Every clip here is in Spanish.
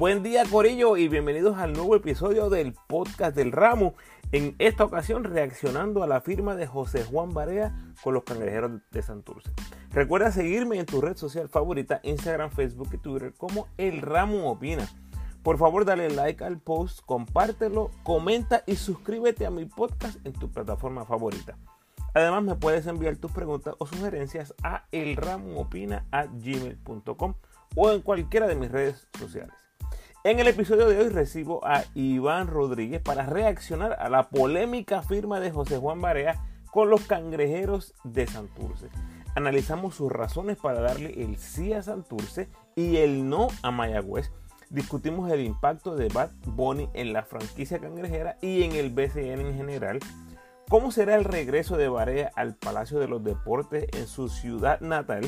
Buen día Corillo y bienvenidos al nuevo episodio del podcast del ramo. En esta ocasión reaccionando a la firma de José Juan Barea con los cangrejeros de Santurce. Recuerda seguirme en tu red social favorita, Instagram, Facebook y Twitter como El Ramo Opina. Por favor dale like al post, compártelo, comenta y suscríbete a mi podcast en tu plataforma favorita. Además me puedes enviar tus preguntas o sugerencias a elramoopina.gmail.com o en cualquiera de mis redes sociales. En el episodio de hoy recibo a Iván Rodríguez para reaccionar a la polémica firma de José Juan Barea con los cangrejeros de Santurce. Analizamos sus razones para darle el sí a Santurce y el no a Mayagüez. Discutimos el impacto de Bad Bunny en la franquicia cangrejera y en el BCN en general. ¿Cómo será el regreso de Barea al Palacio de los Deportes en su ciudad natal?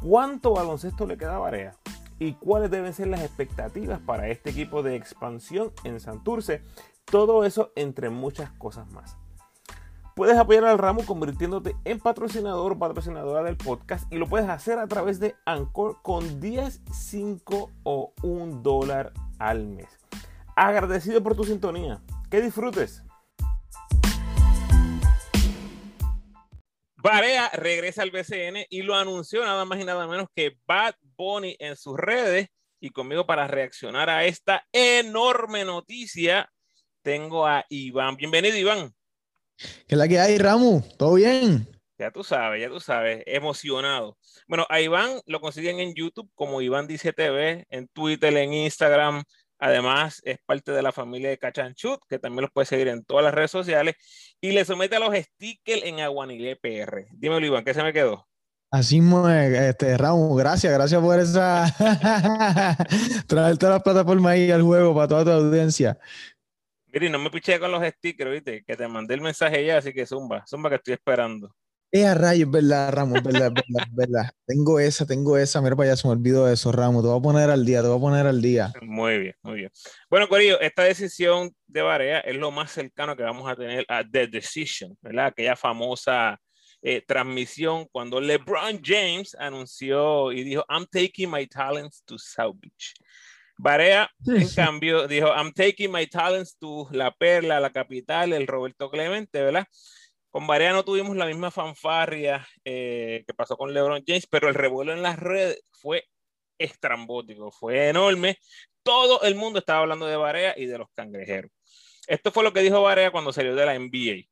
¿Cuánto baloncesto le queda a Barea? Y cuáles deben ser las expectativas para este equipo de expansión en Santurce. Todo eso entre muchas cosas más. Puedes apoyar al ramo convirtiéndote en patrocinador o patrocinadora del podcast y lo puedes hacer a través de Anchor con 10, 5 o 1 dólar al mes. Agradecido por tu sintonía. Que disfrutes. Barea regresa al BCN y lo anunció nada más y nada menos que Bad Bunny en sus redes. Y conmigo para reaccionar a esta enorme noticia, tengo a Iván. Bienvenido, Iván. ¿Qué es la que hay, Ramu? ¿Todo bien? Ya tú sabes, ya tú sabes, emocionado. Bueno, a Iván lo consiguen en YouTube como Iván Dice TV, en Twitter, en Instagram, Además, es parte de la familia de Cachanchut, que también los puede seguir en todas las redes sociales. Y le somete a los stickers en Aguanile PR. Dímelo, Iván, ¿qué se me quedó? Así, este, Raúl, gracias, gracias por esa. traer todas las plataformas ahí al juego para toda tu audiencia. Mire, no me piché con los stickers, ¿viste? Que te mandé el mensaje ya, así que zumba, zumba que estoy esperando. Es a rayos, verdad, Ramos, verdad, verdad, verdad. Tengo esa, tengo esa. Mira para allá, se me olvidó eso, Ramos. Te voy a poner al día, te voy a poner al día. Muy bien, muy bien. Bueno, Corillo, esta decisión de Barea es lo más cercano que vamos a tener a The Decision, ¿verdad? Aquella famosa eh, transmisión cuando LeBron James anunció y dijo, I'm taking my talents to South Beach. Barea, en cambio, dijo, I'm taking my talents to La Perla, la capital, el Roberto Clemente, ¿verdad? Con Barea no tuvimos la misma fanfarria eh, que pasó con LeBron James, pero el revuelo en las redes fue estrambótico, fue enorme. Todo el mundo estaba hablando de Barea y de los cangrejeros. Esto fue lo que dijo Barea cuando salió de la NBA.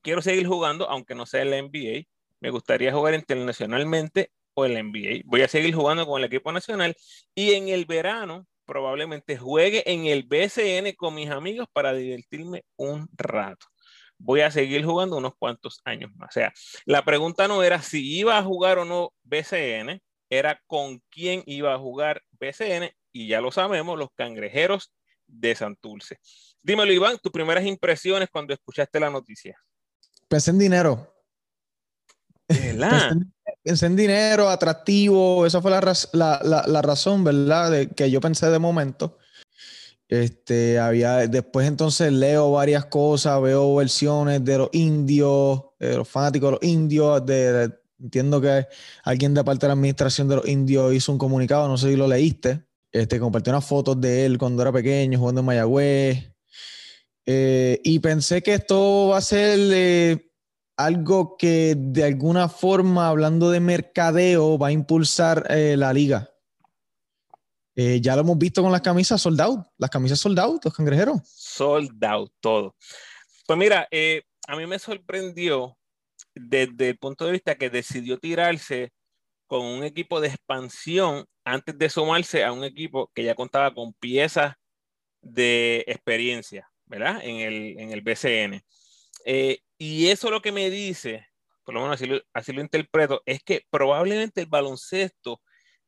Quiero seguir jugando, aunque no sea en la NBA. Me gustaría jugar internacionalmente o en la NBA. Voy a seguir jugando con el equipo nacional y en el verano probablemente juegue en el BCN con mis amigos para divertirme un rato voy a seguir jugando unos cuantos años más. O sea, la pregunta no era si iba a jugar o no BCN, era con quién iba a jugar BCN y ya lo sabemos, los cangrejeros de Santurce. Dímelo, Iván, tus primeras impresiones cuando escuchaste la noticia. Pensé en dinero. Pensé, en dinero, atractivo, esa fue la, la, la razón, ¿verdad? De que yo pensé de momento. Este, había, después entonces leo varias cosas, veo versiones de los indios, de los fanáticos de los indios, de, entiendo que alguien de parte de la administración de los indios hizo un comunicado, no sé si lo leíste, este, compartió unas fotos de él cuando era pequeño, jugando en Mayagüez, eh, y pensé que esto va a ser eh, algo que de alguna forma, hablando de mercadeo, va a impulsar eh, la liga. Eh, ya lo hemos visto con las camisas sold out, las camisas sold out, los cangrejeros. Sold out, todo. Pues mira, eh, a mí me sorprendió desde el punto de vista que decidió tirarse con un equipo de expansión antes de sumarse a un equipo que ya contaba con piezas de experiencia, ¿verdad? En el, en el BCN. Eh, y eso lo que me dice, por lo menos así lo, así lo interpreto, es que probablemente el baloncesto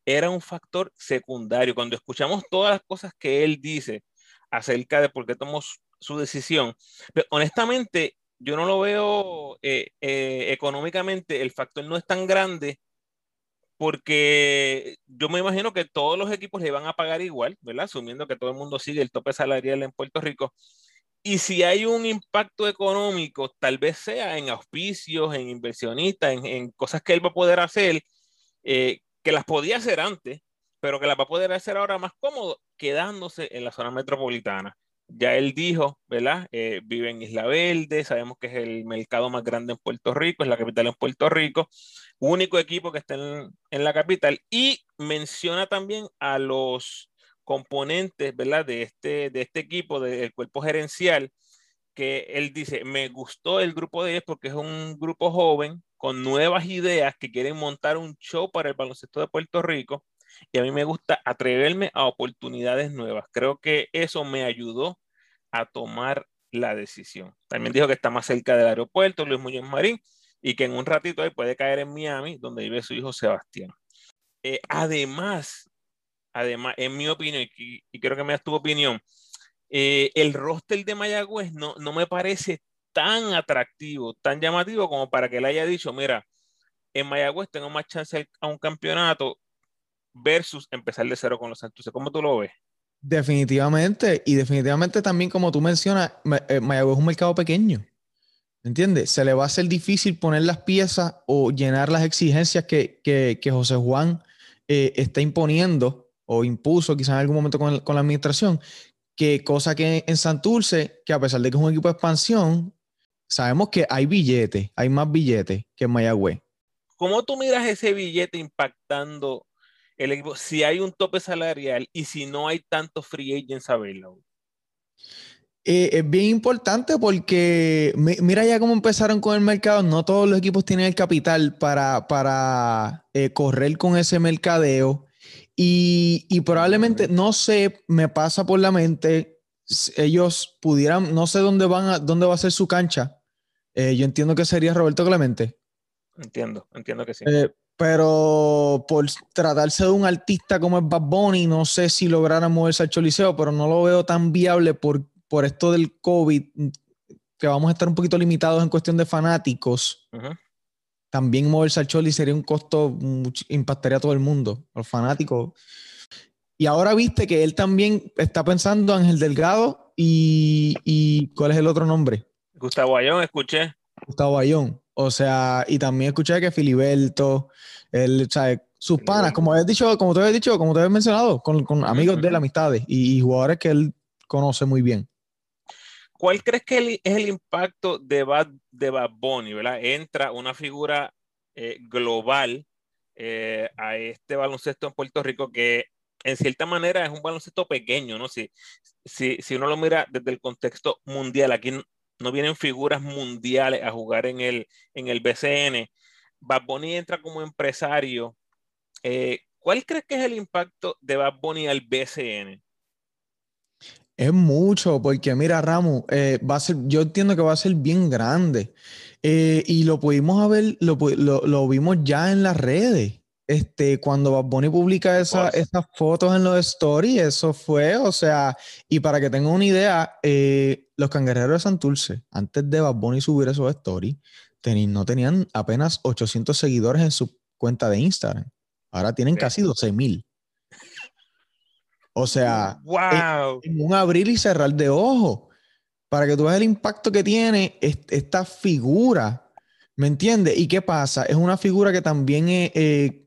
era un factor secundario. Cuando escuchamos todas las cosas que él dice acerca de por qué tomó su decisión, pero honestamente yo no lo veo eh, eh, económicamente, el factor no es tan grande porque yo me imagino que todos los equipos le van a pagar igual, ¿verdad? Asumiendo que todo el mundo sigue el tope salarial en Puerto Rico. Y si hay un impacto económico, tal vez sea en auspicios, en inversionistas, en, cosas que él va a poder hacer, eh, que las podía hacer antes, pero que las va a poder hacer ahora más cómodo, quedándose en la zona metropolitana. Ya él dijo, ¿verdad? Eh, vive en Isla Verde, sabemos que es el mercado más grande en Puerto Rico, es la capital en Puerto Rico, único equipo que está en, la capital y menciona también a los componentes, ¿verdad? De este, de este equipo, del cuerpo gerencial, que él dice, me gustó el grupo de ellos porque es un grupo joven con nuevas ideas que quieren montar un show para el baloncesto de Puerto Rico y a mí me gusta atreverme a oportunidades nuevas. Creo que eso me ayudó a tomar la decisión. También dijo que está más cerca del aeropuerto, Luis Muñoz Marín, y que en un ratito ahí puede caer en Miami, donde vive su hijo Sebastián. Eh, además, además, en mi opinión, y, y creo que me das tu opinión, eh, el roster de Mayagüez no, no me parece tan atractivo, tan llamativo como para que él haya dicho, mira, en Mayagüez tengo más chance a un campeonato versus empezar de cero con los Santos. ¿Cómo tú lo ves? Definitivamente, y definitivamente también como tú mencionas, eh, Mayagüez es un mercado pequeño. ¿Entiendes? Se le va a hacer difícil poner las piezas o llenar las exigencias que, que, José Juan eh, está imponiendo o impuso quizás en algún momento con, con, la administración, que cosa que en Santurce, que a pesar de que es un equipo de expansión, sabemos que hay billetes, hay más billetes que en Mayagüez. ¿Cómo tú miras ese billete impactando el equipo, si hay un tope salarial y si no hay tantos free agents a verlo? Eh, es bien importante porque mira ya cómo empezaron con el mercado. No todos los equipos tienen el capital para, para eh, correr con ese mercadeo. Y, y, probablemente, no sé, me pasa por la mente, ellos pudieran, no sé dónde van a, dónde va a ser su cancha. Eh, yo entiendo que sería Roberto Clemente. Entiendo, entiendo que sí. Pero por tratarse de un artista como es Bad Bunny, no sé si lograran moverse al Choliseo, pero no lo veo tan viable por, por esto del COVID, que vamos a estar un poquito limitados en cuestión de fanáticos. También moverse al Choli sería un costo, impactaría a todo el mundo, a los fanáticos. Y ahora viste que él también está pensando Ángel Delgado y, y ¿cuál es el otro nombre? Gustavo Ayón, escuché. Gustavo Ayón. O sea, y también escuché que Filiberto, él, sus panas, como habías dicho, como te había dicho, como te había mencionado, con, amigos de la amistades y, jugadores que él conoce muy bien. ¿Cuál crees que es el impacto de Bad, de Bad Bunny, ¿verdad? Entra una figura eh, global eh, a este baloncesto en Puerto Rico que en cierta manera es un baloncesto pequeño, ¿no? Si, si, si uno lo mira desde el contexto mundial, aquí no vienen figuras mundiales a jugar en el, en el BCN. Bad Bunny entra como empresario. Eh, ¿Cuál crees que es el impacto de Bad Bunny al BCN? Es mucho, porque mira, Ramos, eh, va a ser, yo entiendo que va a ser bien grande. Eh, y lo pudimos ver, lo, lo, vimos ya en las redes. Este, cuando Bad Bunny publica esa, esas fotos en los stories, eso fue, o sea, y para que tengan una idea, eh, los cangrejeros de Santurce, antes de Bad Bunny subir esos stories, no tenían apenas 800 seguidores en su cuenta de Instagram. Ahora tienen casi 12 mil. O sea, wow. en, un abrir y cerrar de ojos. Para que tú veas el impacto que tiene esta figura. ¿Me entiendes? ¿Y qué pasa? Es una figura que también eh,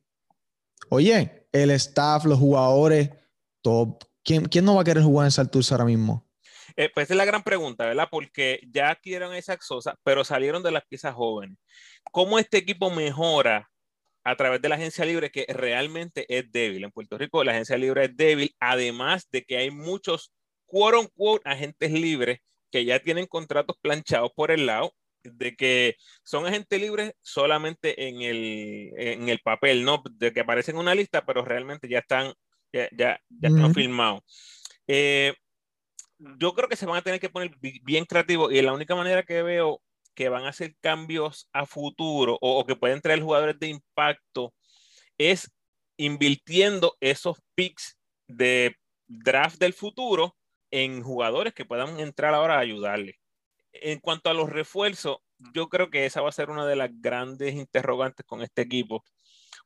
Oye, el staff, los jugadores, todo. ¿Quién, no va a querer jugar en Santurce ahora mismo? Eh, pues es la gran pregunta, ¿verdad? Porque ya adquirieron esa Sosa, pero salieron de las piezas jóvenes. ¿Cómo este equipo mejora a través de la agencia libre que realmente es débil? En Puerto Rico la agencia libre es débil, además de que hay muchos quote unquote agentes libres que ya tienen contratos planchados por el lado de que son agentes libres solamente en el, en el papel, ¿no? De que aparecen en una lista, pero realmente ya están, ya, ya, están firmados. Eh, yo creo que se van a tener que poner bien creativos y la única manera que veo que van a hacer cambios a futuro o, que pueden traer jugadores de impacto es invirtiendo esos picks de draft del futuro en jugadores que puedan entrar ahora a ayudarle. En cuanto a los refuerzos, yo creo que esa va a ser una de las grandes interrogantes con este equipo,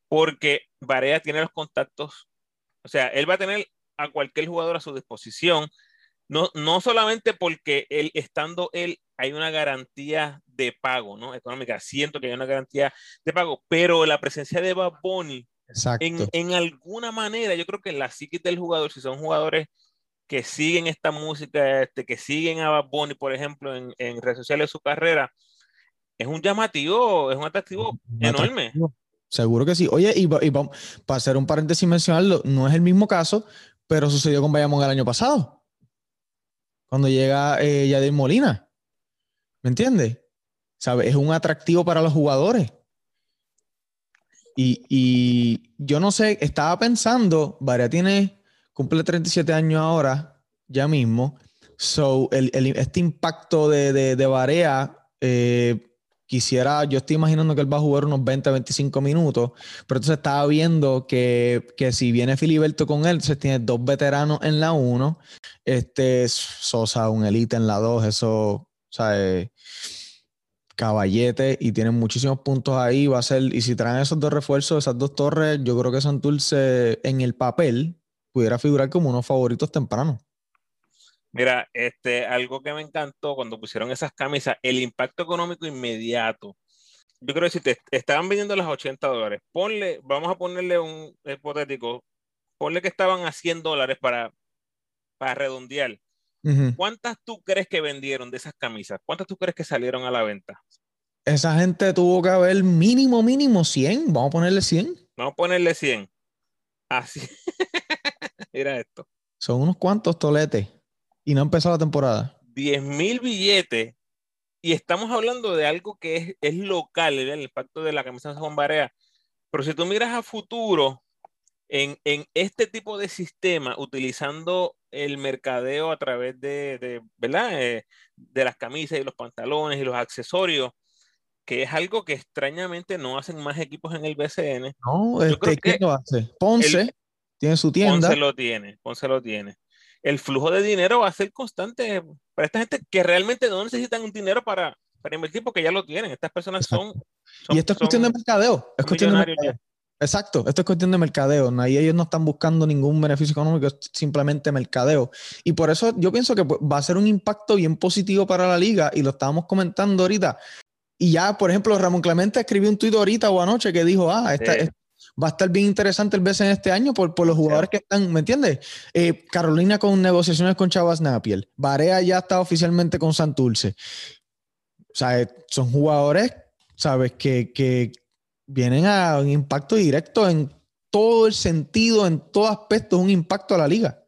porque Varea tiene los contactos, o sea, él va a tener a cualquier jugador a su disposición, no, no solamente porque él, estando él, hay una garantía de pago, ¿no? Económica, siento que hay una garantía de pago, pero la presencia de Bad En, en, alguna manera, yo creo que la psiquis del jugador, si son jugadores que siguen esta música, este, que siguen a Bad Bunny, por ejemplo, en, en redes sociales de su carrera, es un llamativo, es un atractivo enorme. Seguro que sí. Oye, y, y para hacer un paréntesis mencionarlo, no es el mismo caso, pero sucedió con Bayamón el año pasado. Cuando llega eh, Yadir Molina. ¿Me entiendes? Es un atractivo para los jugadores. Y, y, yo no sé, estaba pensando, Varea tiene, cumple 37 años ahora, ya mismo. So, el, el, este impacto de, de, de eh, quisiera, yo estoy imaginando que él va a jugar unos 20, 25 minutos, pero entonces estaba viendo que, que si viene Filiberto con él, entonces tiene dos veteranos en la 1, este Sosa, un elite en la 2, eso, sea, eh, caballete y tienen muchísimos puntos ahí, va a ser, y si traen esos dos refuerzos, esas dos torres, yo creo que Santurce en el papel pudiera figurar como unos favoritos tempranos. Mira, este, algo que me encantó cuando pusieron esas camisas, el impacto económico inmediato. Yo creo que si te estaban vendiendo las 80 dólares, ponle, vamos a ponerle un hipotético, ponle que estaban a 100 dólares para, para redondear. ¿Cuántas tú crees que vendieron de esas camisas? ¿Cuántas tú crees que salieron a la venta? Esa gente tuvo que haber mínimo, mínimo 100. Vamos a ponerle 100. Vamos a ponerle 100. Así. Mira esto. Son unos cuantos toletes. Y no empezó la temporada. 10 mil billetes. Y estamos hablando de algo que es, es local, el impacto de la camisa de Juan Barea. Pero si tú miras a futuro, en, en, este tipo de sistema, utilizando el mercadeo a través de, de ¿verdad? Eh, de las camisas y los pantalones y los accesorios, que es algo que extrañamente no hacen más equipos en el BCN. No, este, ¿quién lo hace? Ponce tiene su tienda. Ponce lo tiene, Ponce lo tiene el flujo de dinero va a ser constante para esta gente que realmente no necesitan un dinero para, para invertir porque ya lo tienen. Estas personas son, Y esto es cuestión de mercadeo. Es cuestión de mercadeo. Exacto, esto es cuestión de mercadeo. Ahí ellos no están buscando ningún beneficio económico, es simplemente mercadeo. Y por eso yo pienso que va a ser un impacto bien positivo para la liga y lo estábamos comentando ahorita. Y ya, por ejemplo, Ramón Clemente escribió un tuit ahorita o anoche que dijo, ah, esta, va a estar bien interesante el BCN este año por, por los jugadores que están, ¿me entiendes? Eh, Carolina con negociaciones con Chavas Napier. Barea ya está oficialmente con Santurce. O sea, eh, son jugadores, ¿sabes? Que, que vienen a un impacto directo en todo el sentido, en todo aspecto, un impacto a la liga.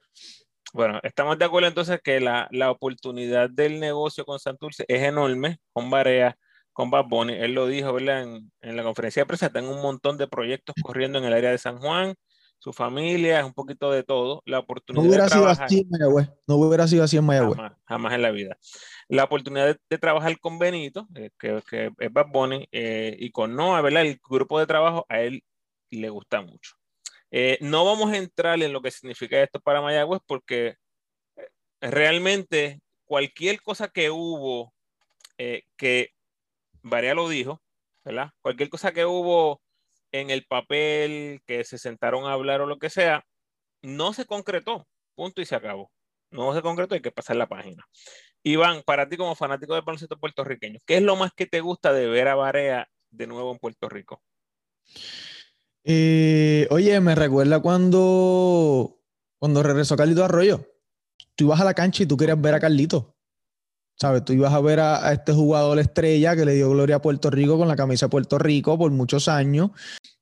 Bueno, estamos de acuerdo entonces que la, la oportunidad del negocio con Santurce es enorme, con Barea con Bad Bunny. Él lo dijo, ¿verdad? En, en, la conferencia de prensa, tengo un montón de proyectos corriendo en el área de San Juan, su familia, es un poquito de todo. La oportunidad no hubiera sido así en Mayagüez. No hubiera sido así en Mayagüez. Jamás, en la vida. La oportunidad de, trabajar con Benito, eh, que, que, es Bad Bunny, eh, y con Noah, ¿verdad? El grupo de trabajo a él le gusta mucho. Eh, no vamos a entrar en lo que significa esto para Mayagüez porque realmente cualquier cosa que hubo que Varea lo dijo, ¿verdad? Cualquier cosa que hubo en el papel, que se sentaron a hablar o lo que sea, no se concretó, punto y se acabó. No se concretó, hay que pasar la página. Iván, para ti como fanático del baloncesto puertorriqueño, ¿qué es lo más que te gusta de ver a Barea de nuevo en Puerto Rico? Eh, oye, me recuerda cuando, cuando regresó Carlito Arroyo. Tú ibas a la cancha y tú querías ver a Carlito. ¿Sabes? Tú ibas a ver a, este jugador estrella que le dio gloria a Puerto Rico con la camisa de Puerto Rico por muchos años.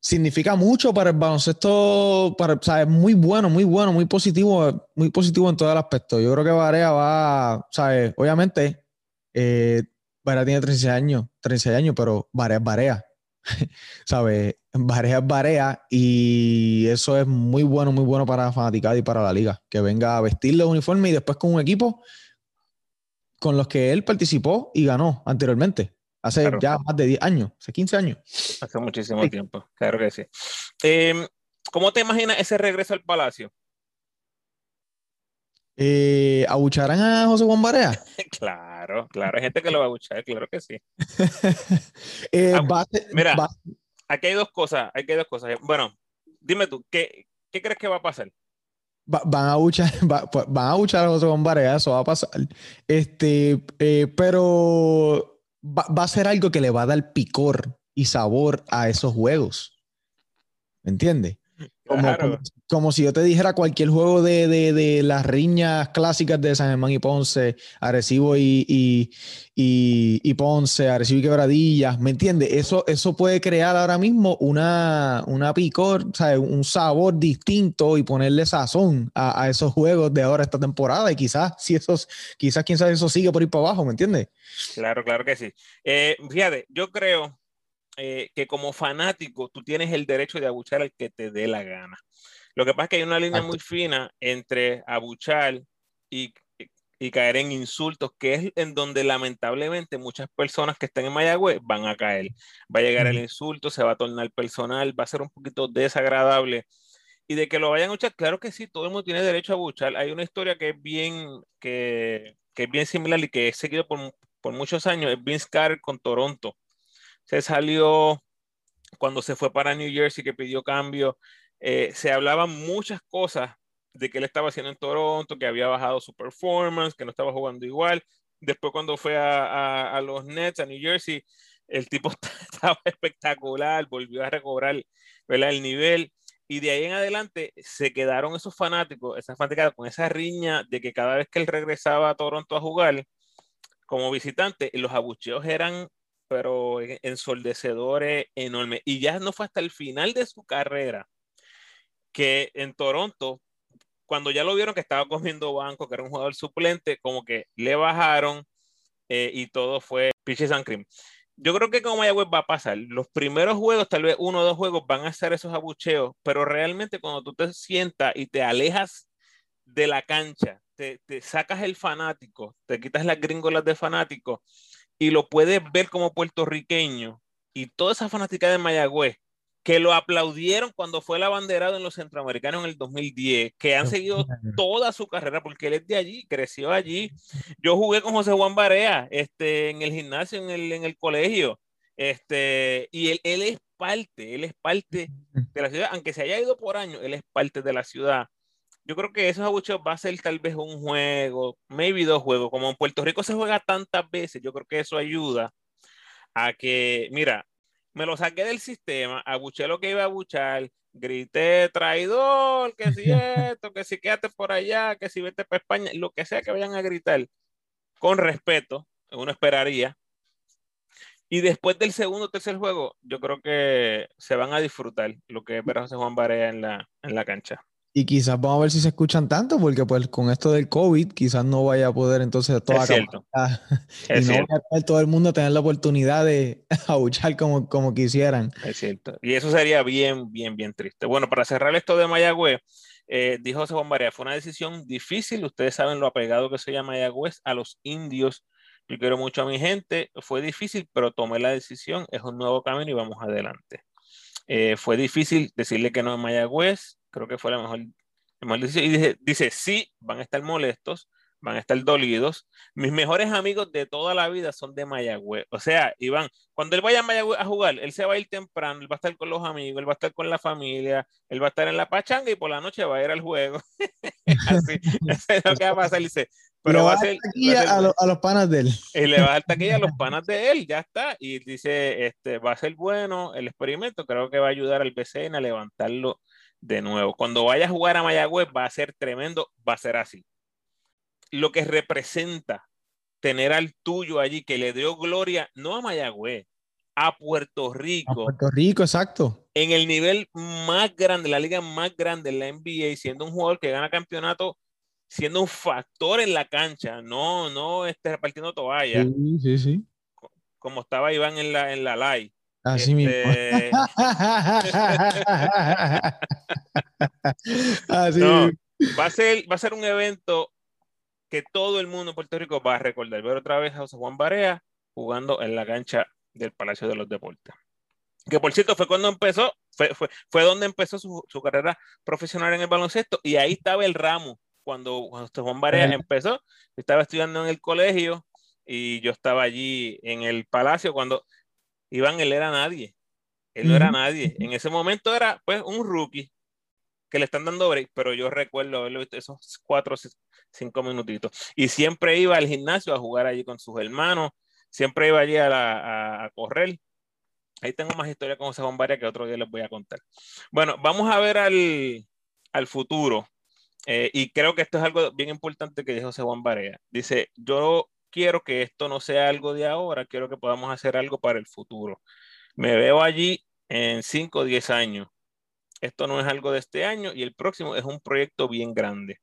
Significa mucho para el baloncesto, para, ¿sabes? Muy bueno, muy bueno, muy positivo, muy positivo en todo el aspecto. Yo creo que Varea va, ¿sabes? Obviamente, eh, Varea tiene 36 años, 36 años, pero Varea es Varea. ¿Sabes? Varea es Varea y eso es muy bueno, muy bueno para la y para la liga. Que venga a vestirle uniforme y después con un equipo con los que él participó y ganó anteriormente. Hace ya más de 10 años, hace 15 años. Hace muchísimo tiempo, claro que sí. Eh, ¿Cómo te imaginas ese regreso al Palacio? Eh, ¿Abucharán a José Juan Barea? claro, claro, hay gente que lo va a abuchar, claro que sí. eh, ah, mira, aquí hay dos cosas, aquí hay dos cosas. Bueno, dime tú, ¿qué, qué crees que va a pasar? Van a buchar, pues, van a buchar a José Bombarea, eso va a pasar. Este, eh, pero va, a ser algo que le va a dar picor y sabor a esos juegos. ¿Me entiendes? Como, si yo te dijera cualquier juego de, las riñas clásicas de San Germán y Ponce, Arecibo y, y, Ponce, Arecibo y Quebradillas, ¿me entiendes? Eso, eso puede crear ahora mismo una, una picor, un sabor distinto y ponerle sazón a, esos juegos de ahora esta temporada y quizás, si esos, quizás quién sabe, eso sigue por ir para abajo, ¿me entiendes? Claro, claro que sí. Eh, fíjate, yo creo eh, que como fanático tú tienes el derecho de abuchar al que te dé la gana. Lo que pasa es que hay una línea muy fina entre abuchar y, y, caer en insultos, que es en donde lamentablemente muchas personas que están en Mayagüez van a caer. Va a llegar el insulto, se va a tornar personal, va a ser un poquito desagradable. Y de que lo vayan a abuchar, claro que sí, todo el mundo tiene derecho a abuchar. Hay una historia que es bien, que, que es bien similar y que he seguido por, por muchos años, es Vince Carter con Toronto se salió cuando se fue para New Jersey, que pidió cambio. Eh, se hablaban muchas cosas de que él estaba haciendo en Toronto, que había bajado su performance, que no estaba jugando igual. Después cuando fue a, los Nets, a New Jersey, el tipo estaba espectacular, volvió a recobrar el nivel. Y de ahí en adelante se quedaron esos fanáticos, esas fanáticas con esa riña de que cada vez que él regresaba a Toronto a jugar como visitante, los abucheos eran pero ensordecedores enormes. Y ya no fue hasta el final de su carrera que en Toronto, cuando ya lo vieron que estaba comiendo banco, que era un jugador suplente, como que le bajaron eh, y todo fue pitches and cream. Yo creo que como Mayagüez va a pasar. Los primeros juegos, tal vez uno o dos juegos, van a ser esos abucheos, pero realmente cuando tú te sientas y te alejas de la cancha, te, te sacas el fanático, te quitas las gringolas de fanático y lo puedes ver como puertorriqueño y toda esa fanática de Mayagüez que lo aplaudieron cuando fue el abanderado en los centroamericanos en el 2010, que han seguido toda su carrera porque él es de allí, creció allí. Yo jugué con José Juan Barea este, en el gimnasio, en el, en el colegio, este, y él, él es parte, él es parte de la ciudad, aunque se haya ido por años, él es parte de la ciudad yo creo que esos abucheos va a ser tal vez un juego, maybe dos juegos. Como en Puerto Rico se juega tantas veces, yo creo que eso ayuda a que, mira, me lo saqué del sistema, abuché lo que iba a abuchar, grité traidor, que si esto, que si quédate por allá, que si vete para España, lo que sea que vayan a gritar, con respeto, uno esperaría. Y después del segundo o tercer juego, yo creo que se van a disfrutar lo que verá José Juan Barea en la, en la cancha. Y quizás vamos a ver si se escuchan tanto, porque pues con esto del COVID quizás no vaya a poder entonces toda es cierto. y no a todo el mundo tener la oportunidad de abuchar como, como quisieran. Es cierto. Y eso sería bien, bien, bien triste. Bueno, para cerrar esto de Mayagüez, eh, dijo José Juan fue una decisión difícil. Ustedes saben lo apegado que soy a Mayagüez, a los indios. Yo quiero mucho a mi gente. Fue difícil, pero tomé la decisión. Es un nuevo camino y vamos adelante. Eh, fue difícil decirle que no a Mayagüez creo que fue la mejor, decisión. Y dice, dice, sí, van a estar molestos, van a estar dolidos. Mis mejores amigos de toda la vida son de Mayagüez. O sea, Iván, cuando él vaya a Mayagüez a jugar, él se va a ir temprano, él va a estar con los amigos, él va a estar con la familia, él va a estar en la pachanga y por la noche va a ir al juego. Así, es lo que va a pasar. Dice, pero va a ser, a, los panas de él. Y le va a dar taquilla a los panas de él, ya está. Y dice, este, va a ser bueno el experimento, creo que va a ayudar al BCN a levantarlo de nuevo. Cuando vaya a jugar a Mayagüez va a ser tremendo, va a ser así. Lo que representa tener al tuyo allí que le dio gloria, no a Mayagüez, a Puerto Rico. A Puerto Rico, exacto. En el nivel más grande, la liga más grande, la NBA, siendo un jugador que gana campeonato, siendo un factor en la cancha, no, no este, repartiendo toallas. Sí, sí, sí. Como estaba Iván en la, en la live. Así mismo. Este, va a ser, va a ser un evento que todo el mundo en Puerto Rico va a recordar. Ver otra vez a José Juan Barea jugando en la cancha del Palacio de los Deportes. Que por cierto fue cuando empezó, fue, fue, fue donde empezó su, su, carrera profesional en el baloncesto y ahí estaba el ramo. Cuando José Juan Barea empezó, estaba estudiando en el colegio y yo estaba allí en el Palacio cuando Iván, él era nadie. Él no era nadie. En ese momento era pues un rookie que le están dando break, pero yo recuerdo haberlo visto esos cuatro o cinco minutitos. Y siempre iba al gimnasio a jugar allí con sus hermanos, siempre iba allí a, a, correr. Ahí tengo más historia con José Juan que otro día les voy a contar. Bueno, vamos a ver al, al futuro. Eh, y creo que esto es algo bien importante que dijo José Juan Barea. Dice, yo quiero que esto no sea algo de ahora, quiero que podamos hacer algo para el futuro. Me veo allí en 5 o 10 años. Esto no es algo de este año y el próximo es un proyecto bien grande.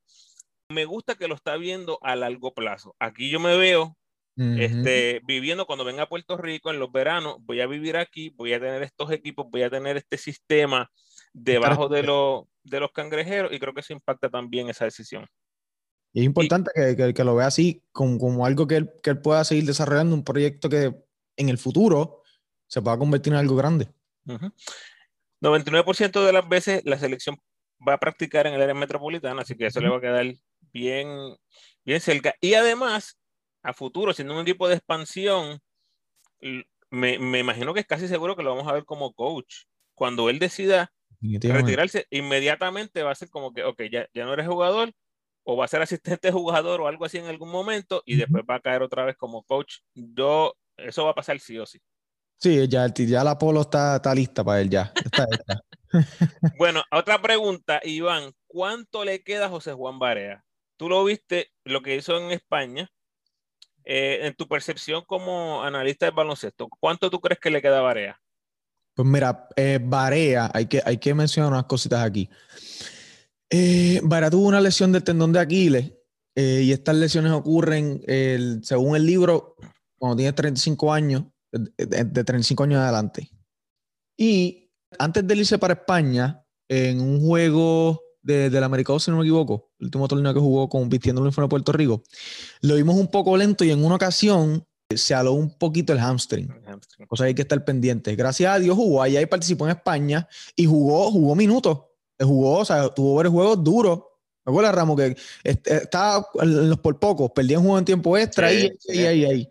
Me gusta que lo está viendo a largo plazo. Aquí yo me veo este, viviendo cuando venga a Puerto Rico en los veranos, voy a vivir aquí, voy a tener estos equipos, voy a tener este sistema debajo de, de los cangrejeros y creo que eso impacta también esa decisión. Y es importante que, que, lo vea así como, como algo que él, que él, pueda seguir desarrollando, un proyecto que en el futuro se pueda convertir en algo grande. 99% de las veces la selección va a practicar en el área metropolitana, así que eso le va a quedar bien, bien cerca. Y además, a futuro, siendo un equipo de expansión, me, me, imagino que es casi seguro que lo vamos a ver como coach. Cuando él decida retirarse, inmediatamente va a ser como que, ok, ya, ya no eres jugador, o va a ser asistente jugador o algo así en algún momento, y después va a caer otra vez como coach. Yo, eso va a pasar sí o sí. Sí, ya, ya la Polo está, está lista para él, ya. bueno, otra pregunta, Iván. ¿Cuánto le queda a José Juan Barea? Tú lo viste, lo que hizo en España, eh, en tu percepción como analista de baloncesto, ¿cuánto tú crees que le queda a Barea? Pues mira, eh, Barea, hay que, hay que mencionar unas cositas aquí. Eh, Barea tuvo una lesión del tendón de Aquiles eh, y estas lesiones ocurren, según el libro, cuando tienes 35 años, de, 35 años adelante. Y antes de irse para España, en un juego de, del Americano, si no me equivoco, el último torneo que jugó con vistiendo el uniforme de Puerto Rico, lo vimos un poco lento y en una ocasión se aló un poquito el hamstring. O sea, hay que estar pendiente. Gracias a Dios jugó allá y participó en España y jugó, jugó minutos. Jugó, o sea, tuvo varios juegos duros. ¿Me acuerdas, Ramos? Que estaba los por pocos, perdía un juego en tiempo extra y ahí, ahí,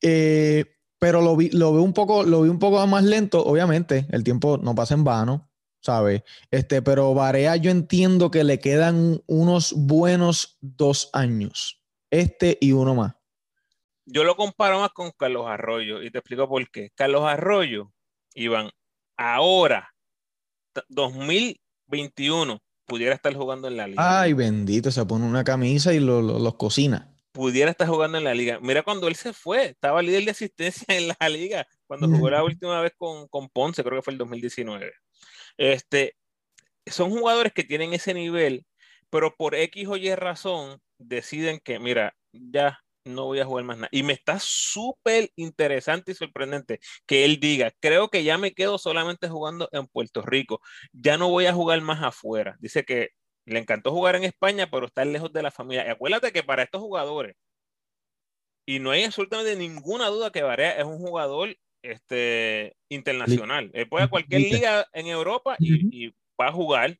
eh, pero lo vi, lo veo un poco, lo vi un poco más lento, obviamente, el tiempo no pasa en vano, ¿sabes? Este, pero Varea yo entiendo que le quedan unos buenos dos años. Este y uno más. Yo lo comparo más con Carlos Arroyo y te explico por qué. Carlos Arroyo, Iván, ahora, 2021, pudiera estar jugando en la liga. Ay, bendito, se pone una camisa y los cocina. Pudiera estar jugando en la liga. Mira cuando él se fue, estaba líder de asistencia en la liga, cuando jugó la última vez con, con Ponce, creo que fue el 2019. Este, son jugadores que tienen ese nivel, pero por X o Y razón deciden que, mira, ya no voy a jugar más nada. Y me está súper interesante y sorprendente que él diga, creo que ya me quedo solamente jugando en Puerto Rico, ya no voy a jugar más afuera. Dice que le encantó jugar en España, pero está lejos de la familia. Y acuérdate que para estos jugadores, y no hay absolutamente ninguna duda que Varea es un jugador este, internacional. Él puede a cualquier liga en Europa y, va a jugar.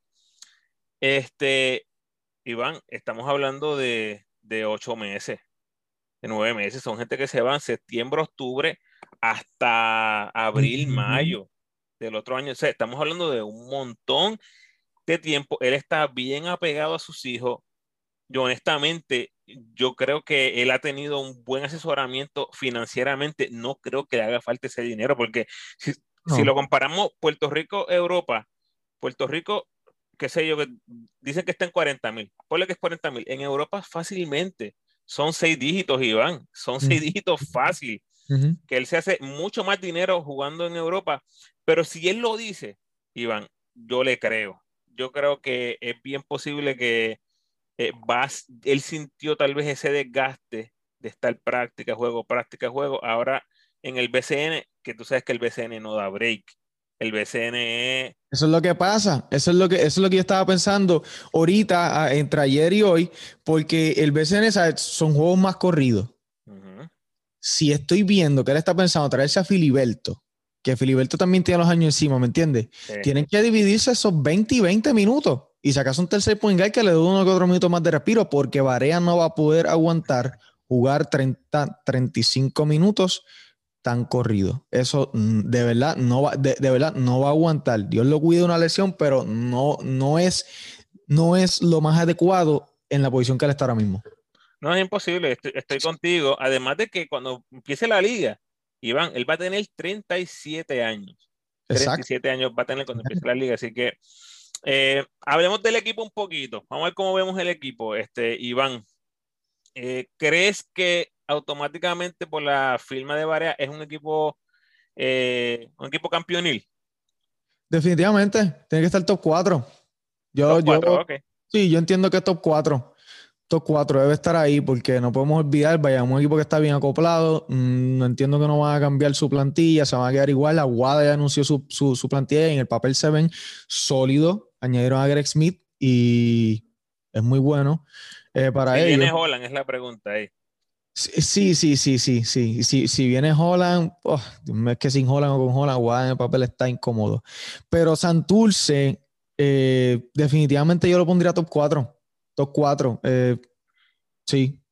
Este, Iván, estamos hablando de, de ocho meses, de nueve meses. Son gente que se van septiembre, octubre, hasta abril, mayo del otro año. O sea, estamos hablando de un montón de tiempo. Él está bien apegado a sus hijos. Yo honestamente yo creo que él ha tenido un buen asesoramiento financieramente. No creo que le haga falta ese dinero, porque si, lo comparamos Puerto Rico, Europa, Puerto Rico, qué sé yo, que dicen que está en 40 mil. Ponle que es 40 mil. En Europa fácilmente son seis dígitos, Iván. Son seis dígitos fácil. Que él se hace mucho más dinero jugando en Europa. Pero si él lo dice, Iván, yo le creo. Yo creo que es bien posible que eh, él sintió tal vez ese desgaste de estar práctica, juego, práctica, juego. Ahora en el BCN, que tú sabes que el BCN no da break. El BCN es... Eso es lo que pasa. Eso es lo que, eso es lo que yo estaba pensando ahorita, entre ayer y hoy, porque el BCN son juegos más corridos. Si estoy viendo que él está pensando traerse a Filiberto, que Filiberto también tiene los años encima, ¿me entiendes? Tienen que dividirse esos 20 y 20 minutos. Y si acaso un tercer point guard que le dé uno que otro minuto más de respiro, porque Barea no va a poder aguantar jugar 30, 35 minutos tan corrido. Eso mm, de verdad no va, de, verdad no va a aguantar. Dios lo cuide una lesión, pero no, no, es, no es lo más adecuado en la posición que él está ahora mismo. No es imposible, estoy, estoy contigo. Además de que cuando empiece la liga, Iván, él va a tener 37 años. 37 años va a tener cuando empiece la liga, así que eh, hablemos del equipo un poquito. Vamos a ver cómo vemos el equipo. Este, Iván, eh, ¿crees que automáticamente por la firma de Varea es un equipo, eh, un equipo campeonil? Definitivamente, tiene que estar top 4. Yo, yo, Sí, yo entiendo que es top 4. Top 4 debe estar ahí porque no podemos olvidar, vaya, un equipo que está bien acoplado. Mm, no entiendo que no van a cambiar su plantilla, se van a quedar igual. La Guada ya anunció su, su, plantilla y en el papel se ven sólidos. Añadieron a Greg Smith y es muy bueno eh, para ellos. ¿Viene Holland? Es la pregunta ahí. Sí, sí, sí, sí, sí. Si, si viene Holland, oh, es que sin Holland o con Holland, en el papel está incómodo. Pero Santurce eh, definitivamente yo lo pondría top 4. Top 4. Eh, sí,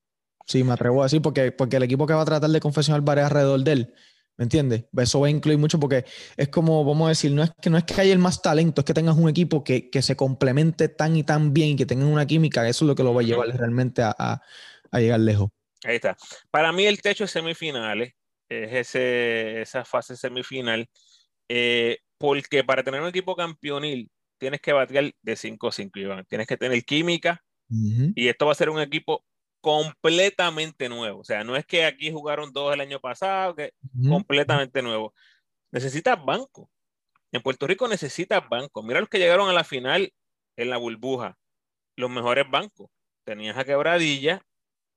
sí, me atrevo a decir, porque, porque el equipo que va a tratar de confesionar varias alrededor de él, ¿me entiendes? Eso va a incluir mucho porque es como, vamos a decir, no es que no es que haya el más talento, es que tengas un equipo que, que se complemente tan y tan bien y que tengan una química, eso es lo que lo va a llevar realmente a, a, llegar lejos. Ahí está. Para mí el techo es semifinales, es ese, esa fase semifinal, eh, porque para tener un equipo campeonil tienes que batear de 5-5, Iván. Tienes que tener química y esto va a ser un equipo completamente nuevo. O sea, no es que aquí jugaron dos el año pasado, que completamente nuevo. Necesitas banco. En Puerto Rico necesitas banco. Mira los que llegaron a la final en la burbuja. Los mejores bancos. Tenías a Quebradilla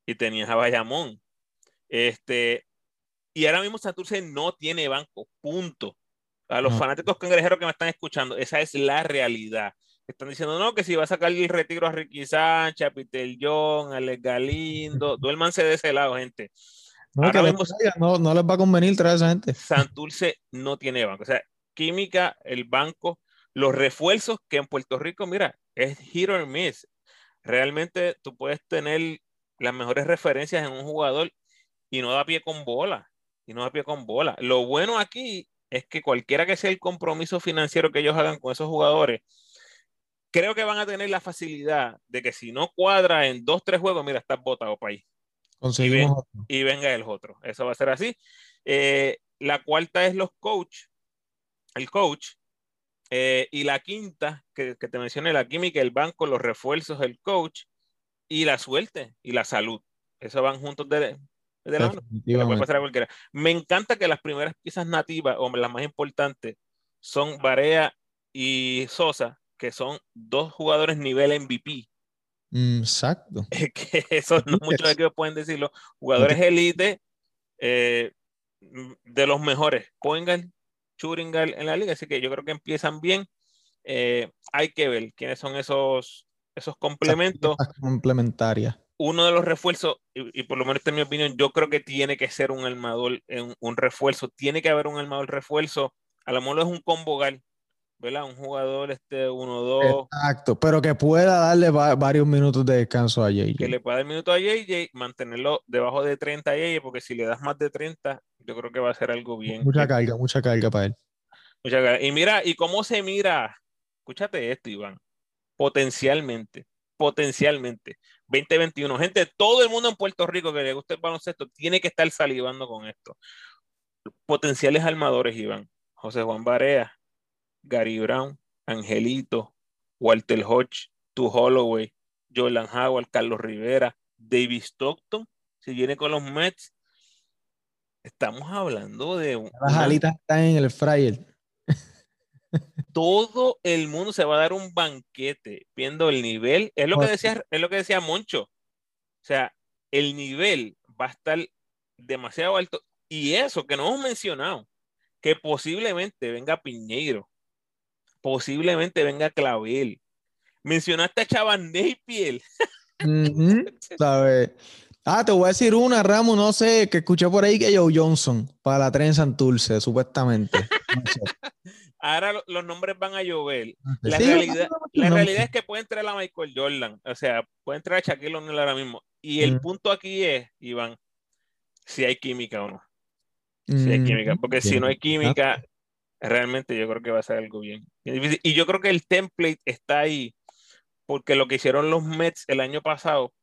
y tenías a Bayamón. Este, y ahora mismo Santurce no tiene banco, punto. A los fanáticos cangrejeros que me están escuchando, esa es la realidad. Están diciendo, no, que si va a sacar el retiro a Ricky Sánchez, a Peter John, a Alex Galindo, duérmanse de ese lado, gente. No, no, les va a convenir traer a esa gente. Santurce no tiene banco. O sea, química, el banco, los refuerzos que en Puerto Rico, mira, es hit or miss. Realmente tú puedes tener las mejores referencias en un jugador y no da pie con bola. Y no da pie con bola. Lo bueno aquí es que cualquiera que sea el compromiso financiero que ellos hagan con esos jugadores, creo que van a tener la facilidad de que si no cuadra en dos, tres juegos, mira, estás botado para ahí. Conseguimos y, venga el otro. Eso va a ser así. Eh, la cuarta es los coach, el coach. Eh, y la quinta, que, que, te mencioné, la química, el banco, los refuerzos, el coach y la suerte y la salud. Eso van juntos de, me encanta que las primeras piezas nativas, o las más importantes, son Barea y Sosa, que son dos jugadores nivel MVP. Mm, exacto. que eso no muchos equipos pueden decirlo. Jugadores elite eh, de los mejores. Poingal, Churingal en la liga. Así que yo creo que empiezan bien. Eh, hay que ver quiénes son esos, esos complementos. Complementarias uno de los refuerzos, y, por lo menos en mi opinión, yo creo que tiene que ser un armador, un, un refuerzo, tiene que haber un armador refuerzo, a lo mejor es un combogal, ¿verdad? Un jugador este 1-2. Exacto, pero que pueda darle varios minutos de descanso a JJ. Que le pueda dar minutos a JJ, mantenerlo debajo de 30 a JJ, porque si le das más de 30, yo creo que va a ser algo bien. Mucha carga, mucha carga para él. Mucha carga. Y mira, ¿y cómo se mira? Escúchate esto, Iván. Potencialmente, potencialmente. 2021. Gente, todo el mundo en Puerto Rico que le guste el baloncesto tiene que estar salivando con esto. Potenciales armadores, Iván. José Juan Barea, Gary Brown, Angelito, Walter Hodge, Tu Holloway, Jordan Howard, Carlos Rivera, David Stockton, si viene con los Mets, estamos hablando de... Las alitas están en el fryer todo el mundo se va a dar un banquete viendo el nivel. Es lo que decía, es lo que decía Moncho. O sea, el nivel va a estar demasiado alto. Y eso que no hemos mencionado, que posiblemente venga Piñeiro, posiblemente venga Clavel. Mencionaste a Chavan Napier. Ah, te voy a decir una, Ramos, no sé, que escuché por ahí que Joe Johnson para la tren Santurce, supuestamente. ahora los nombres van a llover. La, realidad, la realidad es que puede entrar a Michael Jordan, o sea, puede entrar a Shaquille O'Neal ahora mismo. Y el punto aquí es, Iván, si hay química o no. Si hay química, porque si no hay química, realmente yo creo que va a ser algo bien. Y yo creo que el template está ahí, porque lo que hicieron los Mets el año pasado,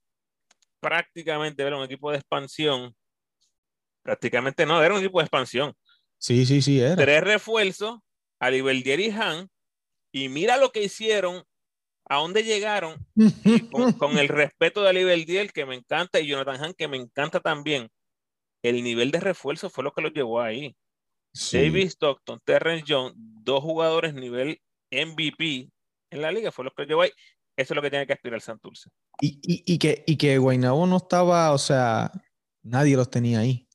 prácticamente era un equipo de expansión Prácticamente no, era un equipo de expansión. Sí, sí, sí, era. Tres refuerzos, a Liberdier y Han, y mira lo que hicieron, a dónde llegaron, con, el respeto de Liberdier, que me encanta, y Jonathan Han, que me encanta también. El nivel de refuerzo fue lo que los llevó ahí. David Stockton, Terrence Jones, dos jugadores nivel MVP en la liga, fue lo que los llevó ahí. Eso es lo que tiene que aspirar Santurce. Y, y, y, que, y que Guaynabo no estaba, o sea, nadie los tenía ahí.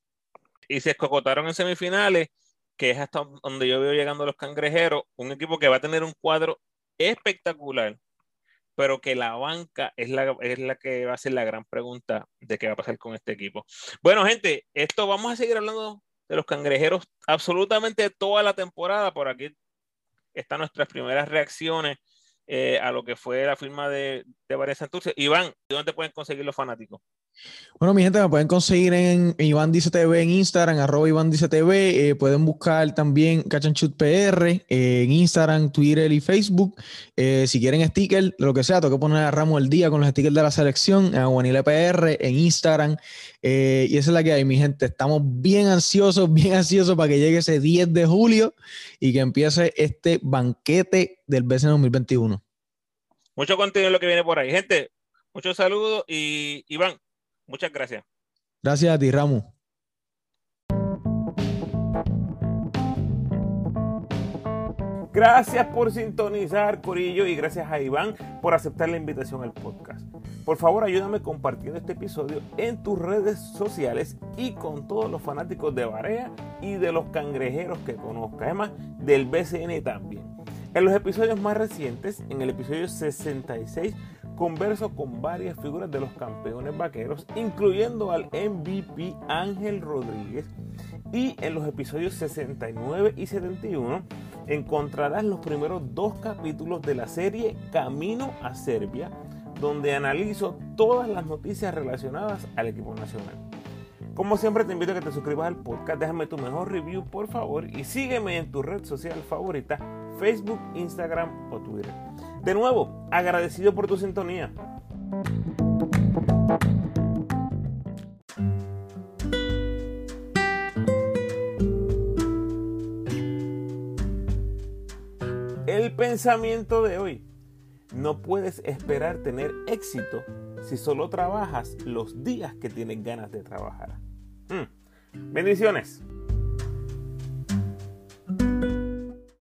Y se escocotaron en semifinales, que es hasta donde yo veo llegando los cangrejeros, un equipo que va a tener un cuadro espectacular, pero que la banca es la, es la que va a ser la gran pregunta de qué va a pasar con este equipo. Bueno, gente, esto vamos a seguir hablando de los cangrejeros absolutamente toda la temporada. Por aquí están nuestras primeras reacciones eh, a lo que fue la firma de, de Santurce. Iván, ¿dónde pueden conseguir los fanáticos? Bueno, mi gente, me pueden conseguir en Iván Dice TV en Instagram, arroba Iván Dice TV. Eh, pueden buscar también Cachanchut PR eh, en Instagram, Twitter y Facebook. Eh, si quieren sticker, lo que sea, tengo poner a Ramos el día con los stickers de la selección, en Aguanile PR, en Instagram. y esa es la que hay, mi gente. Estamos bien ansiosos, bien ansiosos para que llegue ese 10 de julio y que empiece este banquete del BCN 2021. Mucho contenido lo que viene por ahí. Gente, muchos saludos y Iván, Muchas gracias. Gracias a ti, Ramos. Gracias por sintonizar, Corillo, y gracias a Iván por aceptar la invitación al podcast. Por favor, ayúdame compartiendo este episodio en tus redes sociales y con todos los fanáticos de Barea y de los cangrejeros que conozcas, además del BCN también. En los episodios más recientes, en el episodio 66, converso con varias figuras de los campeones vaqueros, incluyendo al MVP Ángel Rodríguez. Y en los episodios 69 y 71 encontrarás los primeros dos capítulos de la serie Camino a Serbia, donde analizo todas las noticias relacionadas al equipo nacional. Como siempre te invito a que te suscribas al podcast, déjame tu mejor review por favor y sígueme en tu red social favorita, Facebook, Instagram o Twitter. De nuevo, agradecido por tu sintonía. El pensamiento de hoy. No puedes esperar tener éxito si solo trabajas los días que tienes ganas de trabajar. Mm. Bendiciones.